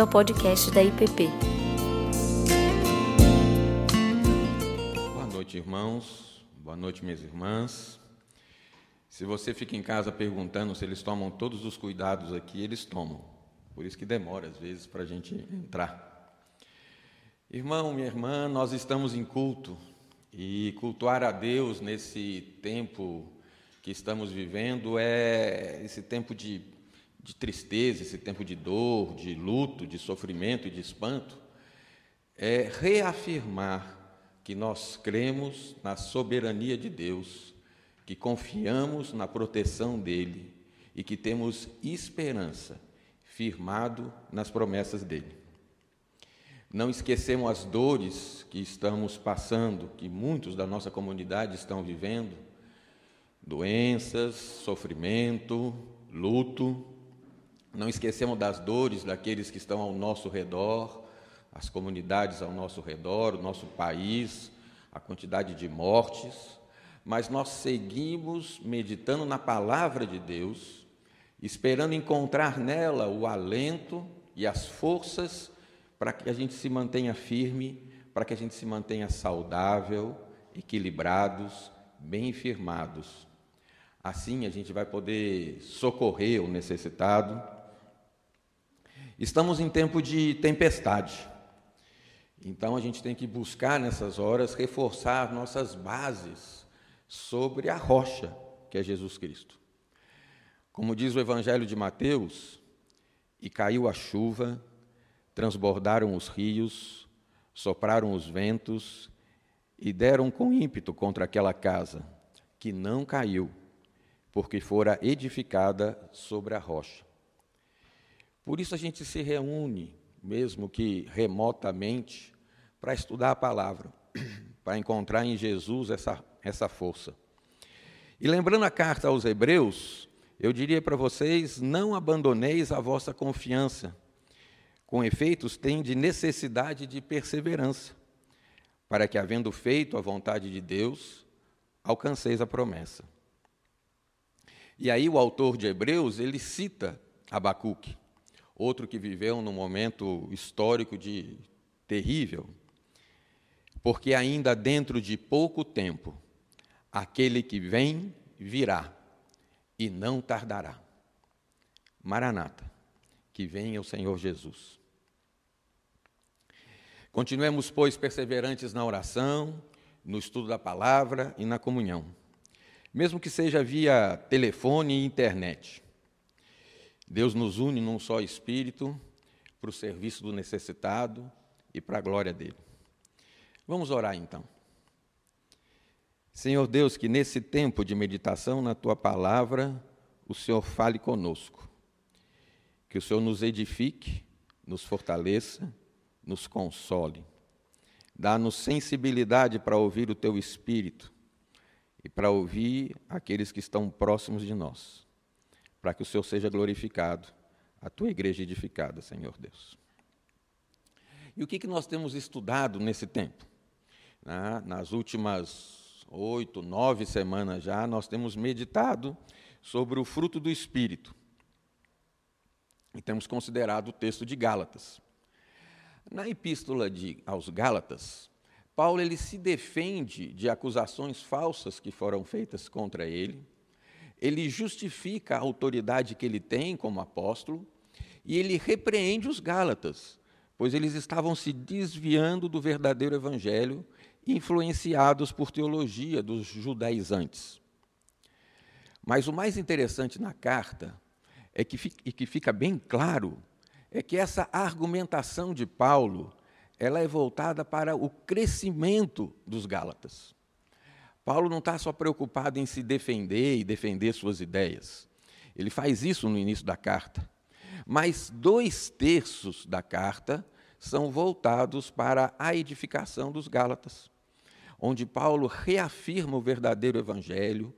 bem-vindo ao podcast da IPP. Boa noite, irmãos. Boa noite, minhas irmãs. Se você fica em casa perguntando se eles tomam todos os cuidados aqui, eles tomam. Por isso que demora, às vezes, para a gente entrar. Irmão, minha irmã, nós estamos em culto. E cultuar a Deus nesse tempo que estamos vivendo é esse tempo de de tristeza, esse tempo de dor, de luto, de sofrimento e de espanto, é reafirmar que nós cremos na soberania de Deus, que confiamos na proteção dele e que temos esperança firmado nas promessas dele. Não esquecemos as dores que estamos passando, que muitos da nossa comunidade estão vivendo, doenças, sofrimento, luto, não esquecemos das dores daqueles que estão ao nosso redor, as comunidades ao nosso redor, o nosso país, a quantidade de mortes, mas nós seguimos meditando na palavra de Deus, esperando encontrar nela o alento e as forças para que a gente se mantenha firme, para que a gente se mantenha saudável, equilibrados, bem firmados. Assim a gente vai poder socorrer o necessitado Estamos em tempo de tempestade. Então a gente tem que buscar nessas horas reforçar nossas bases sobre a rocha que é Jesus Cristo. Como diz o Evangelho de Mateus, e caiu a chuva, transbordaram os rios, sopraram os ventos e deram com ímpeto contra aquela casa, que não caiu, porque fora edificada sobre a rocha. Por isso a gente se reúne, mesmo que remotamente, para estudar a palavra, para encontrar em Jesus essa, essa força. E lembrando a carta aos Hebreus, eu diria para vocês: não abandoneis a vossa confiança. Com efeitos, tem de necessidade de perseverança, para que, havendo feito a vontade de Deus, alcanceis a promessa. E aí o autor de Hebreus, ele cita Abacuque outro que viveu num momento histórico de terrível, porque ainda dentro de pouco tempo aquele que vem virá e não tardará. Maranata, que venha o Senhor Jesus. Continuemos, pois, perseverantes na oração, no estudo da palavra e na comunhão, mesmo que seja via telefone e internet. Deus nos une num só espírito para o serviço do necessitado e para a glória dele. Vamos orar então. Senhor Deus, que nesse tempo de meditação na tua palavra, o Senhor fale conosco. Que o Senhor nos edifique, nos fortaleça, nos console. Dá-nos sensibilidade para ouvir o teu espírito e para ouvir aqueles que estão próximos de nós para que o Senhor seja glorificado, a tua igreja edificada, Senhor Deus. E o que, que nós temos estudado nesse tempo? nas últimas oito, nove semanas já, nós temos meditado sobre o fruto do Espírito. E temos considerado o texto de Gálatas. Na epístola de, aos Gálatas, Paulo ele se defende de acusações falsas que foram feitas contra ele ele justifica a autoridade que ele tem como apóstolo e ele repreende os Gálatas, pois eles estavam se desviando do verdadeiro evangelho, influenciados por teologia dos judaizantes. Mas o mais interessante na carta é que, e que fica bem claro é que essa argumentação de Paulo ela é voltada para o crescimento dos Gálatas. Paulo não está só preocupado em se defender e defender suas ideias. Ele faz isso no início da carta. Mas dois terços da carta são voltados para a edificação dos Gálatas, onde Paulo reafirma o verdadeiro evangelho,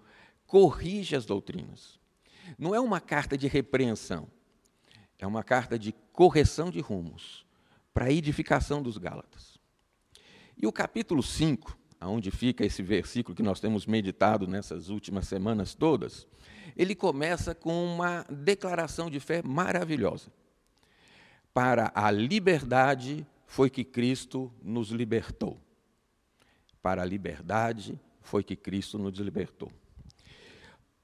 corrige as doutrinas. Não é uma carta de repreensão, é uma carta de correção de rumos, para a edificação dos Gálatas. E o capítulo 5 aonde fica esse versículo que nós temos meditado nessas últimas semanas todas, ele começa com uma declaração de fé maravilhosa. Para a liberdade foi que Cristo nos libertou. Para a liberdade foi que Cristo nos libertou.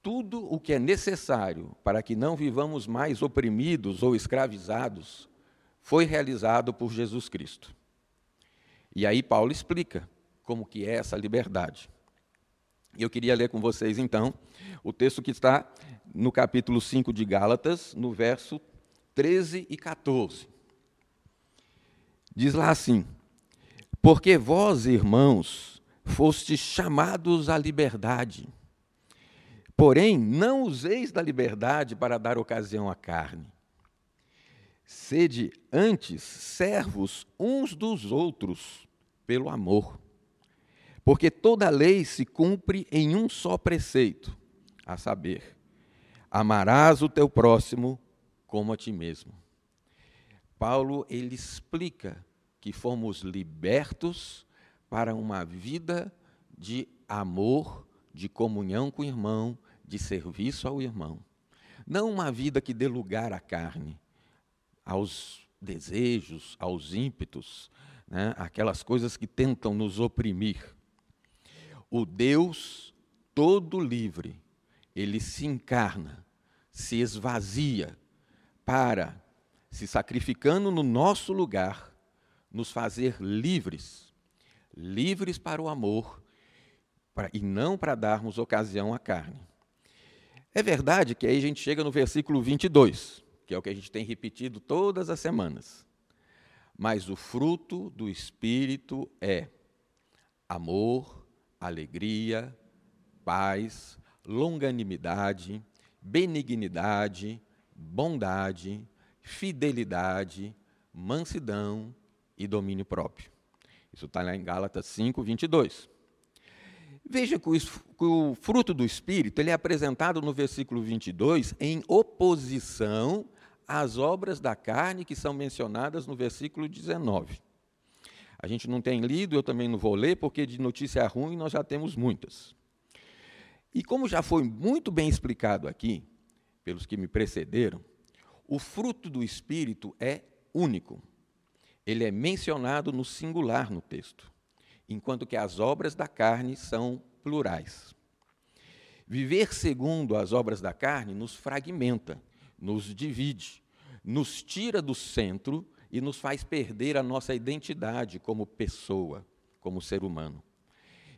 Tudo o que é necessário para que não vivamos mais oprimidos ou escravizados foi realizado por Jesus Cristo. E aí Paulo explica como que é essa liberdade. Eu queria ler com vocês então o texto que está no capítulo 5 de Gálatas, no verso 13 e 14. Diz lá assim: Porque vós, irmãos, fostes chamados à liberdade. Porém, não useis da liberdade para dar ocasião à carne. Sede antes servos uns dos outros pelo amor. Porque toda lei se cumpre em um só preceito, a saber, amarás o teu próximo como a ti mesmo. Paulo ele explica que fomos libertos para uma vida de amor, de comunhão com o irmão, de serviço ao irmão. Não uma vida que dê lugar à carne, aos desejos, aos ímpetos, né? aquelas coisas que tentam nos oprimir. O Deus todo livre, ele se encarna, se esvazia para, se sacrificando no nosso lugar, nos fazer livres, livres para o amor e não para darmos ocasião à carne. É verdade que aí a gente chega no versículo 22, que é o que a gente tem repetido todas as semanas. Mas o fruto do Espírito é amor, alegria, paz, longanimidade, benignidade, bondade, fidelidade, mansidão, e domínio próprio. Isso está lá em Gálatas 5, 22. Veja que o, fruto do Espírito ele é apresentado no versículo 22 em oposição às obras da carne que são mencionadas no versículo 19. A gente não tem lido, eu também não vou ler, porque de notícia ruim nós já temos muitas. E como já foi muito bem explicado aqui, pelos que me precederam, o fruto do Espírito é único ele é mencionado no singular no texto, enquanto que as obras da carne são plurais. Viver segundo as obras da carne nos fragmenta, nos divide, nos tira do centro e nos faz perder a nossa identidade como pessoa, como ser humano.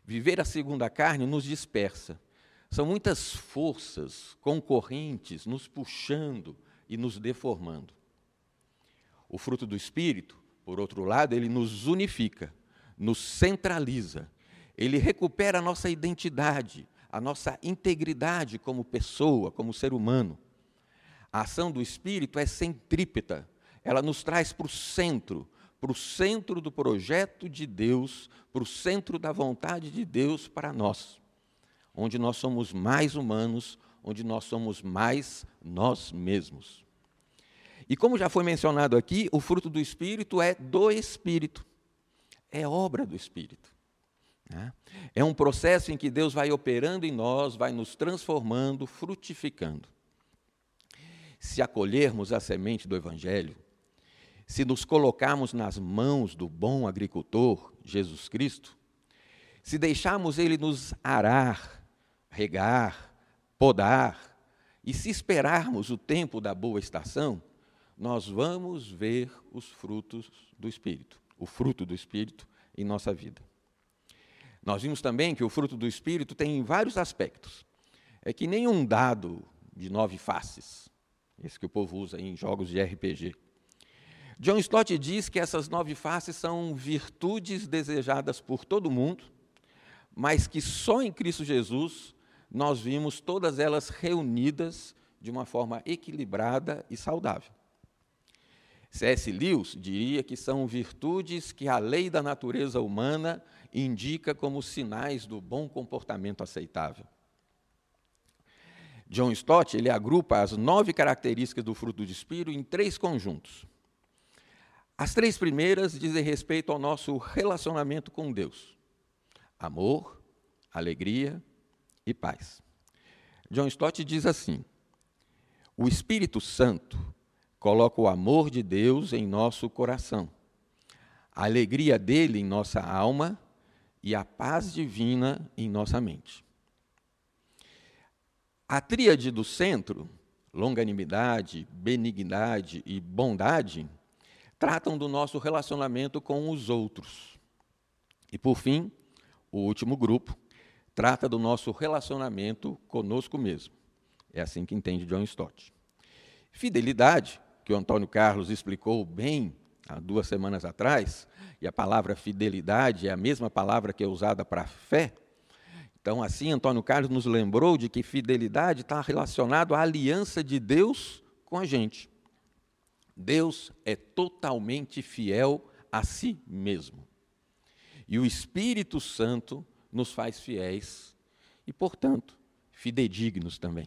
Viver a segunda carne nos dispersa. São muitas forças concorrentes nos puxando e nos deformando. O fruto do espírito por outro lado, ele nos unifica, nos centraliza, ele recupera a nossa identidade, a nossa integridade como pessoa, como ser humano. A ação do Espírito é centrípeta, ela nos traz para o centro, para o centro do projeto de Deus, para o centro da vontade de Deus para nós, onde nós somos mais humanos, onde nós somos mais nós mesmos. E como já foi mencionado aqui, o fruto do Espírito é do Espírito, é obra do Espírito. Né? É um processo em que Deus vai operando em nós, vai nos transformando, frutificando. Se acolhermos a semente do Evangelho, se nos colocarmos nas mãos do bom agricultor, Jesus Cristo, se deixarmos Ele nos arar, regar, podar, e se esperarmos o tempo da boa estação, nós vamos ver os frutos do Espírito, o fruto do Espírito em nossa vida. Nós vimos também que o fruto do Espírito tem vários aspectos. É que nem um dado de nove faces, esse que o povo usa em jogos de RPG. John Stott diz que essas nove faces são virtudes desejadas por todo mundo, mas que só em Cristo Jesus nós vimos todas elas reunidas de uma forma equilibrada e saudável. C.S. Lewis diria que são virtudes que a lei da natureza humana indica como sinais do bom comportamento aceitável. John Stott ele agrupa as nove características do fruto do Espírito em três conjuntos. As três primeiras dizem respeito ao nosso relacionamento com Deus: amor, alegria e paz. John Stott diz assim: o Espírito Santo coloca o amor de Deus em nosso coração, a alegria dele em nossa alma e a paz divina em nossa mente. A tríade do centro, longanimidade, benignidade e bondade, tratam do nosso relacionamento com os outros. E, por fim, o último grupo trata do nosso relacionamento conosco mesmo. É assim que entende John Stott. Fidelidade, que o Antônio Carlos explicou bem há duas semanas atrás, e a palavra fidelidade é a mesma palavra que é usada para fé. Então, assim, Antônio Carlos nos lembrou de que fidelidade está relacionado à aliança de Deus com a gente. Deus é totalmente fiel a si mesmo. E o Espírito Santo nos faz fiéis e, portanto, fidedignos também.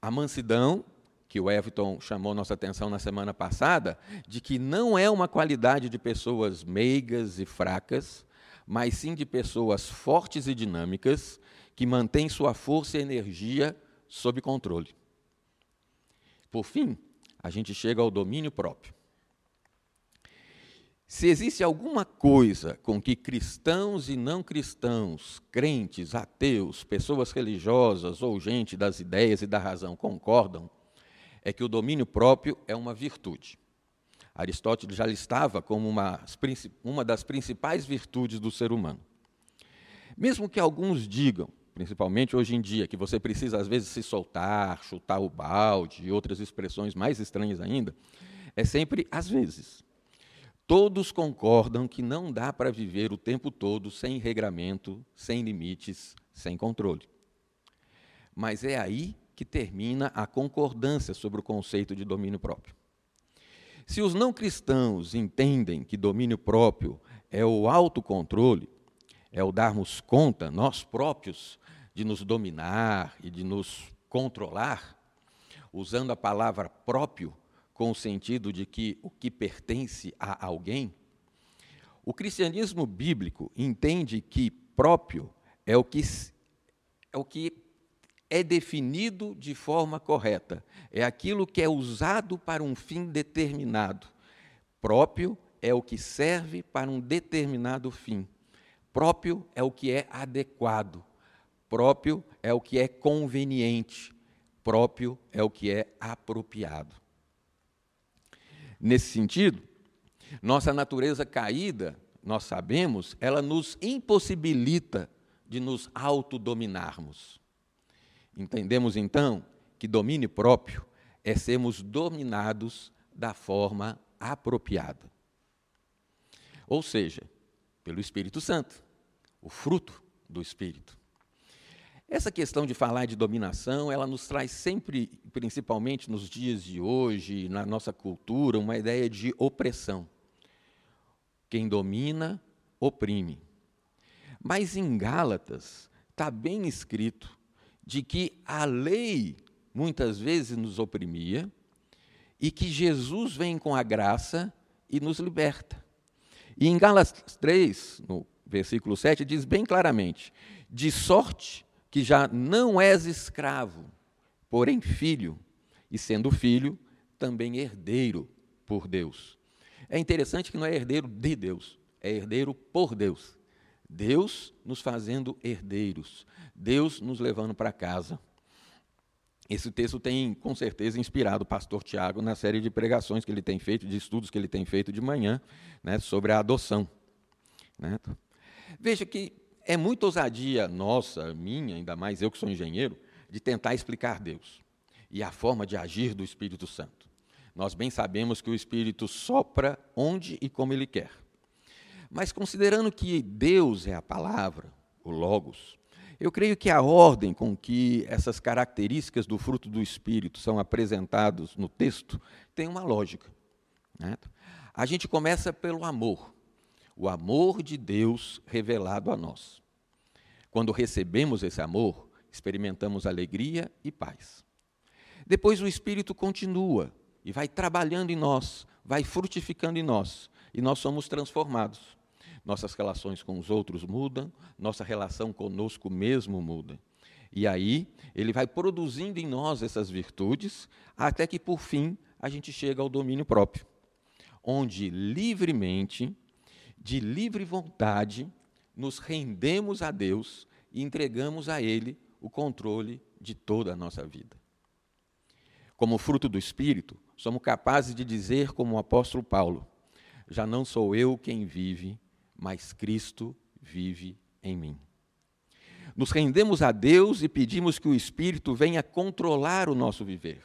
A mansidão, que o Everton chamou nossa atenção na semana passada, de que não é uma qualidade de pessoas meigas e fracas, mas sim de pessoas fortes e dinâmicas que mantêm sua força e energia sob controle. Por fim, a gente chega ao domínio próprio. Se existe alguma coisa com que cristãos e não cristãos, crentes, ateus, pessoas religiosas ou gente das ideias e da razão concordam, é que o domínio próprio é uma virtude. Aristóteles já listava como uma, uma das principais virtudes do ser humano. Mesmo que alguns digam, principalmente hoje em dia, que você precisa às vezes se soltar, chutar o balde e outras expressões mais estranhas ainda, é sempre às vezes. Todos concordam que não dá para viver o tempo todo sem regramento, sem limites, sem controle. Mas é aí que termina a concordância sobre o conceito de domínio próprio. Se os não cristãos entendem que domínio próprio é o autocontrole, é o darmos conta, nós próprios, de nos dominar e de nos controlar, usando a palavra próprio com o sentido de que o que pertence a alguém, o cristianismo bíblico entende que próprio é o que, é o que é definido de forma correta. É aquilo que é usado para um fim determinado. Próprio é o que serve para um determinado fim. Próprio é o que é adequado. Próprio é o que é conveniente. Próprio é o que é apropriado. Nesse sentido, nossa natureza caída, nós sabemos, ela nos impossibilita de nos autodominarmos. Entendemos então que domínio próprio é sermos dominados da forma apropriada. Ou seja, pelo Espírito Santo, o fruto do Espírito. Essa questão de falar de dominação, ela nos traz sempre, principalmente nos dias de hoje, na nossa cultura, uma ideia de opressão. Quem domina, oprime. Mas em Gálatas está bem escrito de que a lei muitas vezes nos oprimia e que Jesus vem com a graça e nos liberta. E em Gálatas 3, no versículo 7, diz bem claramente: De sorte que já não és escravo, porém filho, e sendo filho, também herdeiro por Deus. É interessante que não é herdeiro de Deus, é herdeiro por Deus. Deus nos fazendo herdeiros, Deus nos levando para casa. Esse texto tem, com certeza, inspirado o pastor Tiago na série de pregações que ele tem feito, de estudos que ele tem feito de manhã, né, sobre a adoção. Né? Veja que é muita ousadia nossa, minha, ainda mais eu que sou engenheiro, de tentar explicar Deus e a forma de agir do Espírito Santo. Nós bem sabemos que o Espírito sopra onde e como ele quer. Mas considerando que Deus é a palavra, o Logos, eu creio que a ordem com que essas características do fruto do Espírito são apresentadas no texto tem uma lógica. Né? A gente começa pelo amor, o amor de Deus revelado a nós. Quando recebemos esse amor, experimentamos alegria e paz. Depois o Espírito continua e vai trabalhando em nós, vai frutificando em nós, e nós somos transformados nossas relações com os outros mudam, nossa relação conosco mesmo muda. E aí, ele vai produzindo em nós essas virtudes, até que, por fim, a gente chega ao domínio próprio, onde livremente, de livre vontade, nos rendemos a Deus e entregamos a Ele o controle de toda a nossa vida. Como fruto do Espírito, somos capazes de dizer, como o apóstolo Paulo: Já não sou eu quem vive, mas Cristo vive em mim. Nos rendemos a Deus e pedimos que o Espírito venha controlar o nosso viver,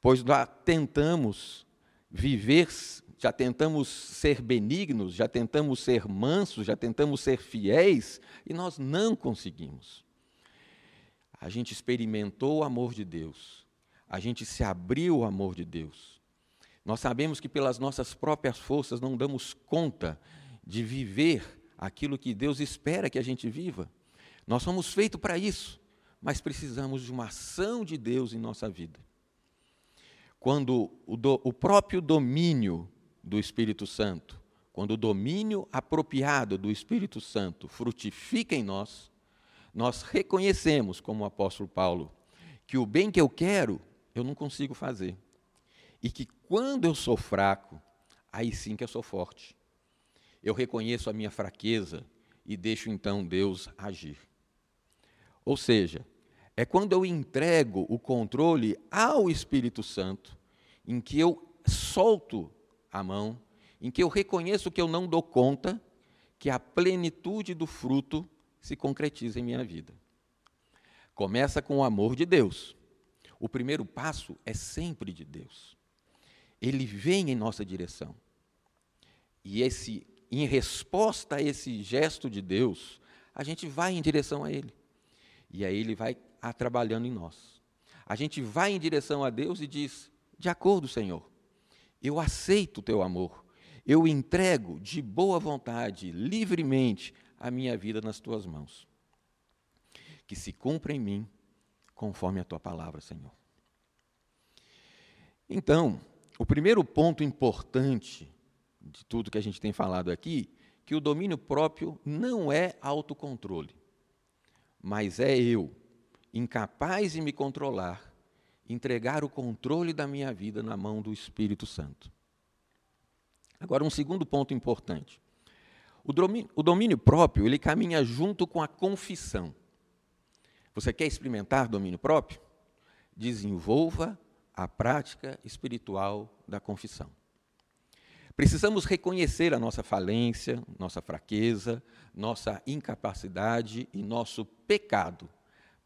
pois tentamos viver, já tentamos ser benignos, já tentamos ser mansos, já tentamos ser fiéis e nós não conseguimos. A gente experimentou o amor de Deus, a gente se abriu ao amor de Deus. Nós sabemos que pelas nossas próprias forças não damos conta de viver aquilo que Deus espera que a gente viva. Nós somos feitos para isso, mas precisamos de uma ação de Deus em nossa vida. Quando o, do, o próprio domínio do Espírito Santo, quando o domínio apropriado do Espírito Santo frutifica em nós, nós reconhecemos, como o apóstolo Paulo, que o bem que eu quero, eu não consigo fazer. E que quando eu sou fraco, aí sim que eu sou forte. Eu reconheço a minha fraqueza e deixo então Deus agir. Ou seja, é quando eu entrego o controle ao Espírito Santo, em que eu solto a mão, em que eu reconheço que eu não dou conta, que a plenitude do fruto se concretiza em minha vida. Começa com o amor de Deus. O primeiro passo é sempre de Deus. Ele vem em nossa direção. E esse, em resposta a esse gesto de Deus, a gente vai em direção a Ele. E aí Ele vai trabalhando em nós. A gente vai em direção a Deus e diz: De acordo, Senhor, eu aceito o teu amor, eu entrego de boa vontade, livremente, a minha vida nas tuas mãos. Que se cumpra em mim conforme a tua palavra, Senhor. Então, o primeiro ponto importante de tudo que a gente tem falado aqui, que o domínio próprio não é autocontrole, mas é eu, incapaz de me controlar, entregar o controle da minha vida na mão do Espírito Santo. Agora, um segundo ponto importante. O domínio, o domínio próprio, ele caminha junto com a confissão. Você quer experimentar domínio próprio? Desenvolva a prática espiritual da confissão. Precisamos reconhecer a nossa falência, nossa fraqueza, nossa incapacidade e nosso pecado,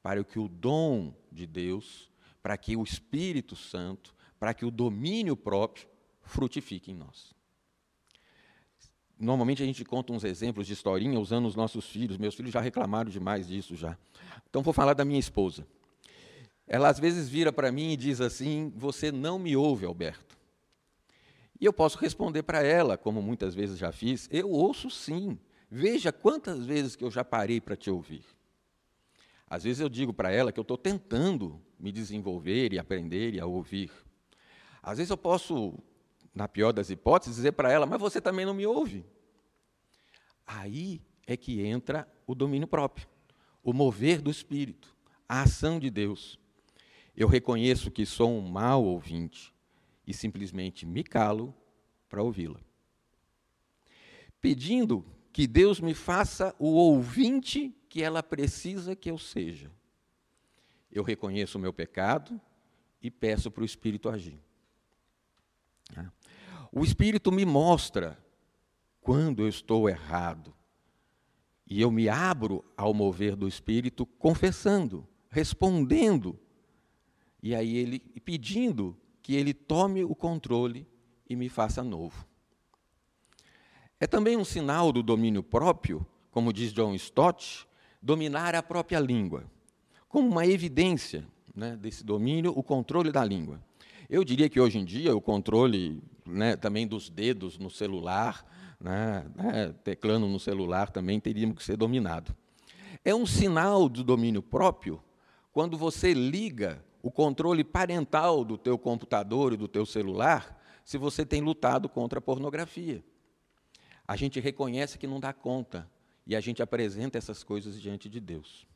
para que o dom de Deus, para que o Espírito Santo, para que o domínio próprio frutifique em nós. Normalmente a gente conta uns exemplos de historinha usando os nossos filhos. Meus filhos já reclamaram demais disso já. Então vou falar da minha esposa. Ela às vezes vira para mim e diz assim: "Você não me ouve, Alberto". E eu posso responder para ela, como muitas vezes já fiz: "Eu ouço sim. Veja quantas vezes que eu já parei para te ouvir". Às vezes eu digo para ela que eu estou tentando me desenvolver e aprender e a ouvir. Às vezes eu posso na pior das hipóteses, dizer para ela: Mas você também não me ouve. Aí é que entra o domínio próprio, o mover do espírito, a ação de Deus. Eu reconheço que sou um mau ouvinte e simplesmente me calo para ouvi-la. Pedindo que Deus me faça o ouvinte que ela precisa que eu seja. Eu reconheço o meu pecado e peço para o Espírito agir. O Espírito me mostra quando eu estou errado. E eu me abro ao mover do Espírito, confessando, respondendo, e aí ele pedindo que ele tome o controle e me faça novo. É também um sinal do domínio próprio, como diz John Stott, dominar a própria língua, como uma evidência né, desse domínio, o controle da língua. Eu diria que hoje em dia o controle né, também dos dedos no celular, né, né, teclando no celular também teríamos que ser dominado. É um sinal do domínio próprio quando você liga o controle parental do teu computador e do teu celular, se você tem lutado contra a pornografia. A gente reconhece que não dá conta e a gente apresenta essas coisas diante de Deus.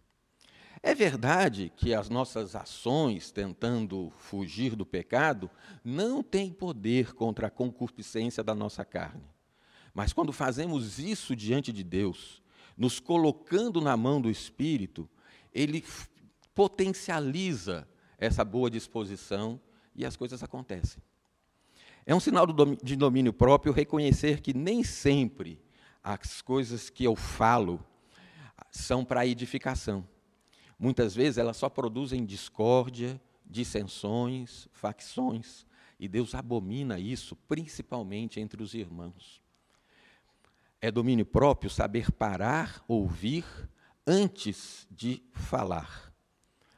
É verdade que as nossas ações tentando fugir do pecado não têm poder contra a concupiscência da nossa carne. Mas quando fazemos isso diante de Deus, nos colocando na mão do Espírito, ele potencializa essa boa disposição e as coisas acontecem. É um sinal de domínio próprio reconhecer que nem sempre as coisas que eu falo são para edificação. Muitas vezes elas só produzem discórdia, dissensões, facções, e Deus abomina isso, principalmente entre os irmãos. É domínio próprio saber parar, ouvir, antes de falar,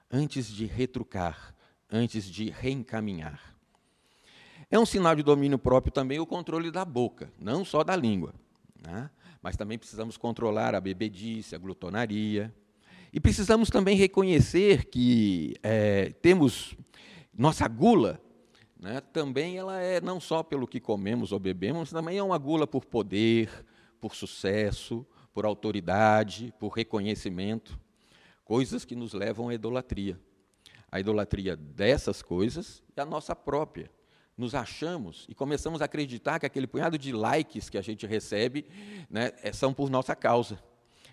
antes de retrucar, antes de reencaminhar. É um sinal de domínio próprio também o controle da boca, não só da língua. Né? Mas também precisamos controlar a bebedice, a glutonaria, e precisamos também reconhecer que é, temos nossa gula, né, também ela é não só pelo que comemos ou bebemos, também é uma gula por poder, por sucesso, por autoridade, por reconhecimento, coisas que nos levam à idolatria. A idolatria dessas coisas e a nossa própria. Nos achamos e começamos a acreditar que aquele punhado de likes que a gente recebe né, é, são por nossa causa,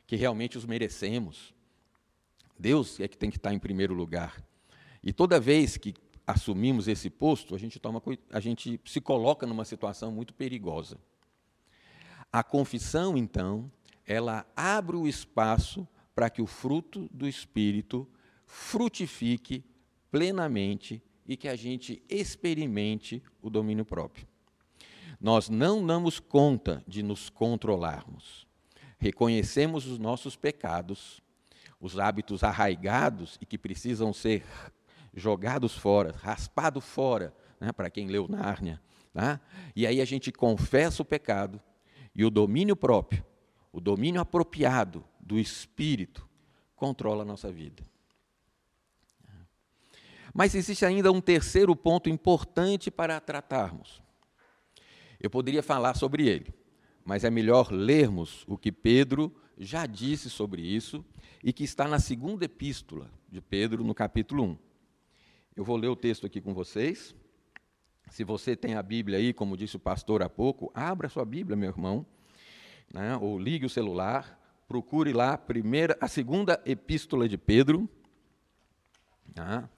que realmente os merecemos. Deus é que tem que estar em primeiro lugar. E toda vez que assumimos esse posto, a gente, toma, a gente se coloca numa situação muito perigosa. A confissão, então, ela abre o espaço para que o fruto do Espírito frutifique plenamente e que a gente experimente o domínio próprio. Nós não damos conta de nos controlarmos. Reconhecemos os nossos pecados os hábitos arraigados e que precisam ser jogados fora, raspados fora, né, para quem leu Nárnia. Tá? E aí a gente confessa o pecado e o domínio próprio, o domínio apropriado do Espírito, controla a nossa vida. Mas existe ainda um terceiro ponto importante para tratarmos. Eu poderia falar sobre ele, mas é melhor lermos o que Pedro já disse sobre isso e que está na segunda epístola de Pedro, no capítulo 1. Eu vou ler o texto aqui com vocês. Se você tem a Bíblia aí, como disse o pastor há pouco, abra sua Bíblia, meu irmão, né, ou ligue o celular, procure lá a, primeira, a segunda epístola de Pedro. Tá?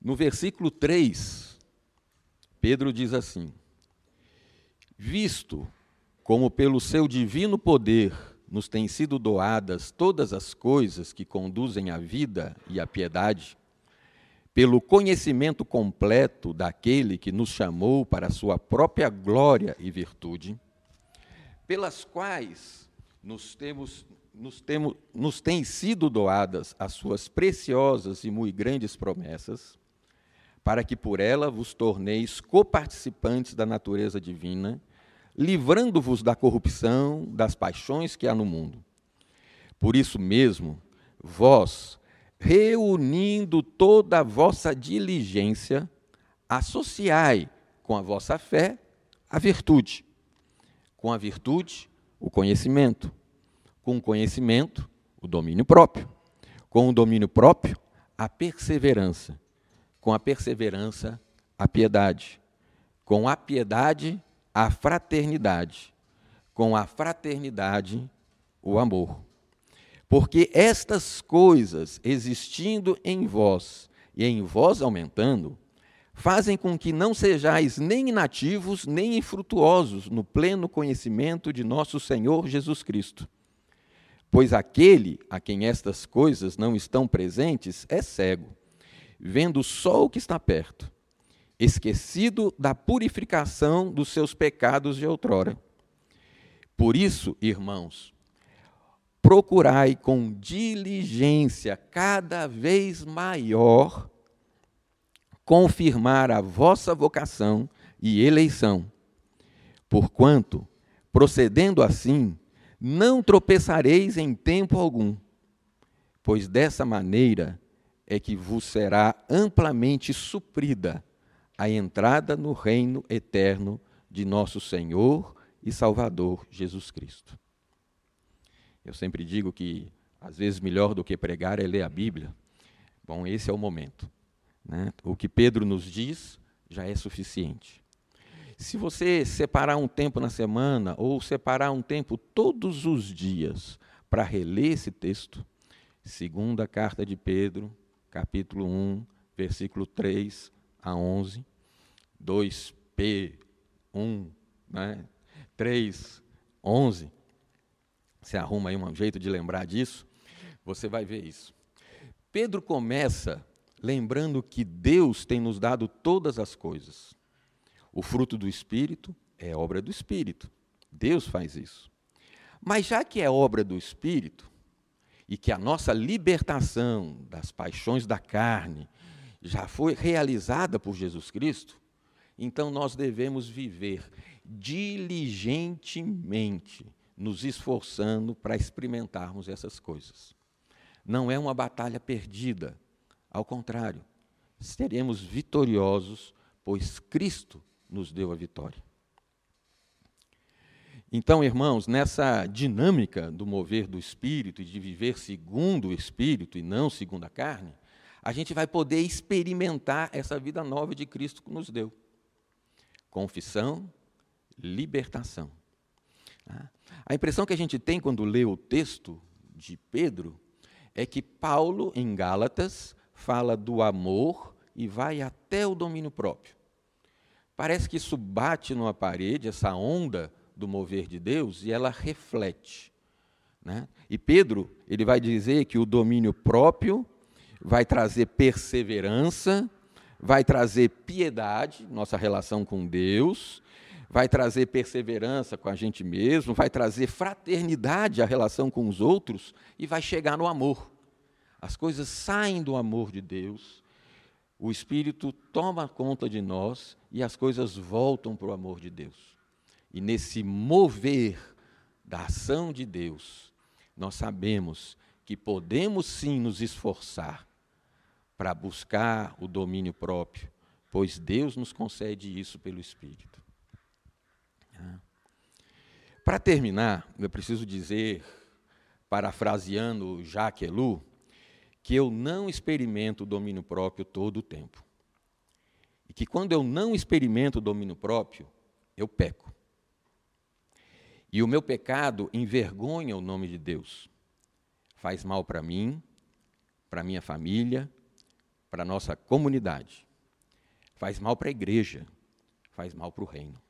No versículo 3, Pedro diz assim: Visto como pelo seu divino poder nos têm sido doadas todas as coisas que conduzem à vida e à piedade, pelo conhecimento completo daquele que nos chamou para a sua própria glória e virtude, pelas quais nos temos nos, temos, nos têm sido doadas as suas preciosas e muito grandes promessas, para que por ela vos torneis coparticipantes da natureza divina, livrando-vos da corrupção, das paixões que há no mundo. Por isso mesmo, vós, reunindo toda a vossa diligência, associai com a vossa fé a virtude, com a virtude, o conhecimento, com o conhecimento, o domínio próprio, com o domínio próprio, a perseverança, com a perseverança, a piedade, com a piedade, a fraternidade, com a fraternidade, o amor. Porque estas coisas existindo em vós e em vós aumentando, fazem com que não sejais nem inativos nem infrutuosos no pleno conhecimento de nosso Senhor Jesus Cristo. Pois aquele a quem estas coisas não estão presentes é cego, vendo só o que está perto esquecido da purificação dos seus pecados de outrora. Por isso, irmãos, procurai com diligência cada vez maior confirmar a vossa vocação e eleição, porquanto, procedendo assim, não tropeçareis em tempo algum, pois dessa maneira é que vos será amplamente suprida a entrada no reino eterno de nosso Senhor e Salvador Jesus Cristo. Eu sempre digo que, às vezes, melhor do que pregar é ler a Bíblia. Bom, esse é o momento. Né? O que Pedro nos diz já é suficiente. Se você separar um tempo na semana ou separar um tempo todos os dias para reler esse texto, segunda carta de Pedro, capítulo 1, versículo 3 a 11, 2P 1, né? 3, 11, você arruma aí um jeito de lembrar disso, você vai ver isso. Pedro começa lembrando que Deus tem nos dado todas as coisas. O fruto do Espírito é obra do Espírito. Deus faz isso. Mas já que é obra do Espírito, e que a nossa libertação das paixões da carne já foi realizada por Jesus Cristo, então nós devemos viver diligentemente, nos esforçando para experimentarmos essas coisas. Não é uma batalha perdida, ao contrário, seremos vitoriosos, pois Cristo nos deu a vitória. Então, irmãos, nessa dinâmica do mover do espírito e de viver segundo o espírito e não segundo a carne, a gente vai poder experimentar essa vida nova de Cristo que nos deu. Confissão, libertação. Tá? A impressão que a gente tem quando lê o texto de Pedro é que Paulo, em Gálatas, fala do amor e vai até o domínio próprio. Parece que isso bate numa parede, essa onda do mover de Deus, e ela reflete. Né? E Pedro, ele vai dizer que o domínio próprio vai trazer perseverança, vai trazer piedade, nossa relação com Deus, vai trazer perseverança com a gente mesmo, vai trazer fraternidade, a relação com os outros, e vai chegar no amor. As coisas saem do amor de Deus o Espírito toma conta de nós e as coisas voltam para o amor de Deus. E nesse mover da ação de Deus, nós sabemos que podemos sim nos esforçar para buscar o domínio próprio, pois Deus nos concede isso pelo Espírito. Para terminar, eu preciso dizer, parafraseando Jacques Ellul, que eu não experimento o domínio próprio todo o tempo. E que quando eu não experimento o domínio próprio, eu peco. E o meu pecado envergonha o nome de Deus. Faz mal para mim, para minha família, para nossa comunidade. Faz mal para a igreja, faz mal para o reino.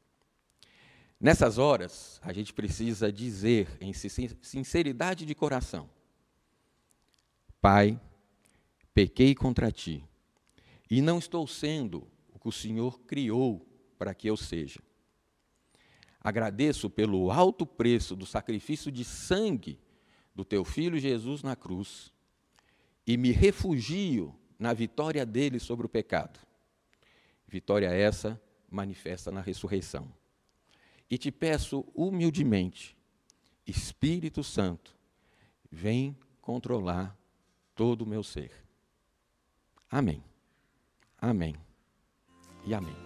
Nessas horas, a gente precisa dizer em sinceridade de coração: Pai, pequei contra ti, e não estou sendo o que o Senhor criou para que eu seja. Agradeço pelo alto preço do sacrifício de sangue do teu filho Jesus na cruz e me refugio na vitória dele sobre o pecado. Vitória essa manifesta na ressurreição. E te peço humildemente, Espírito Santo, vem controlar todo o meu ser. Amém. Amém. E amém.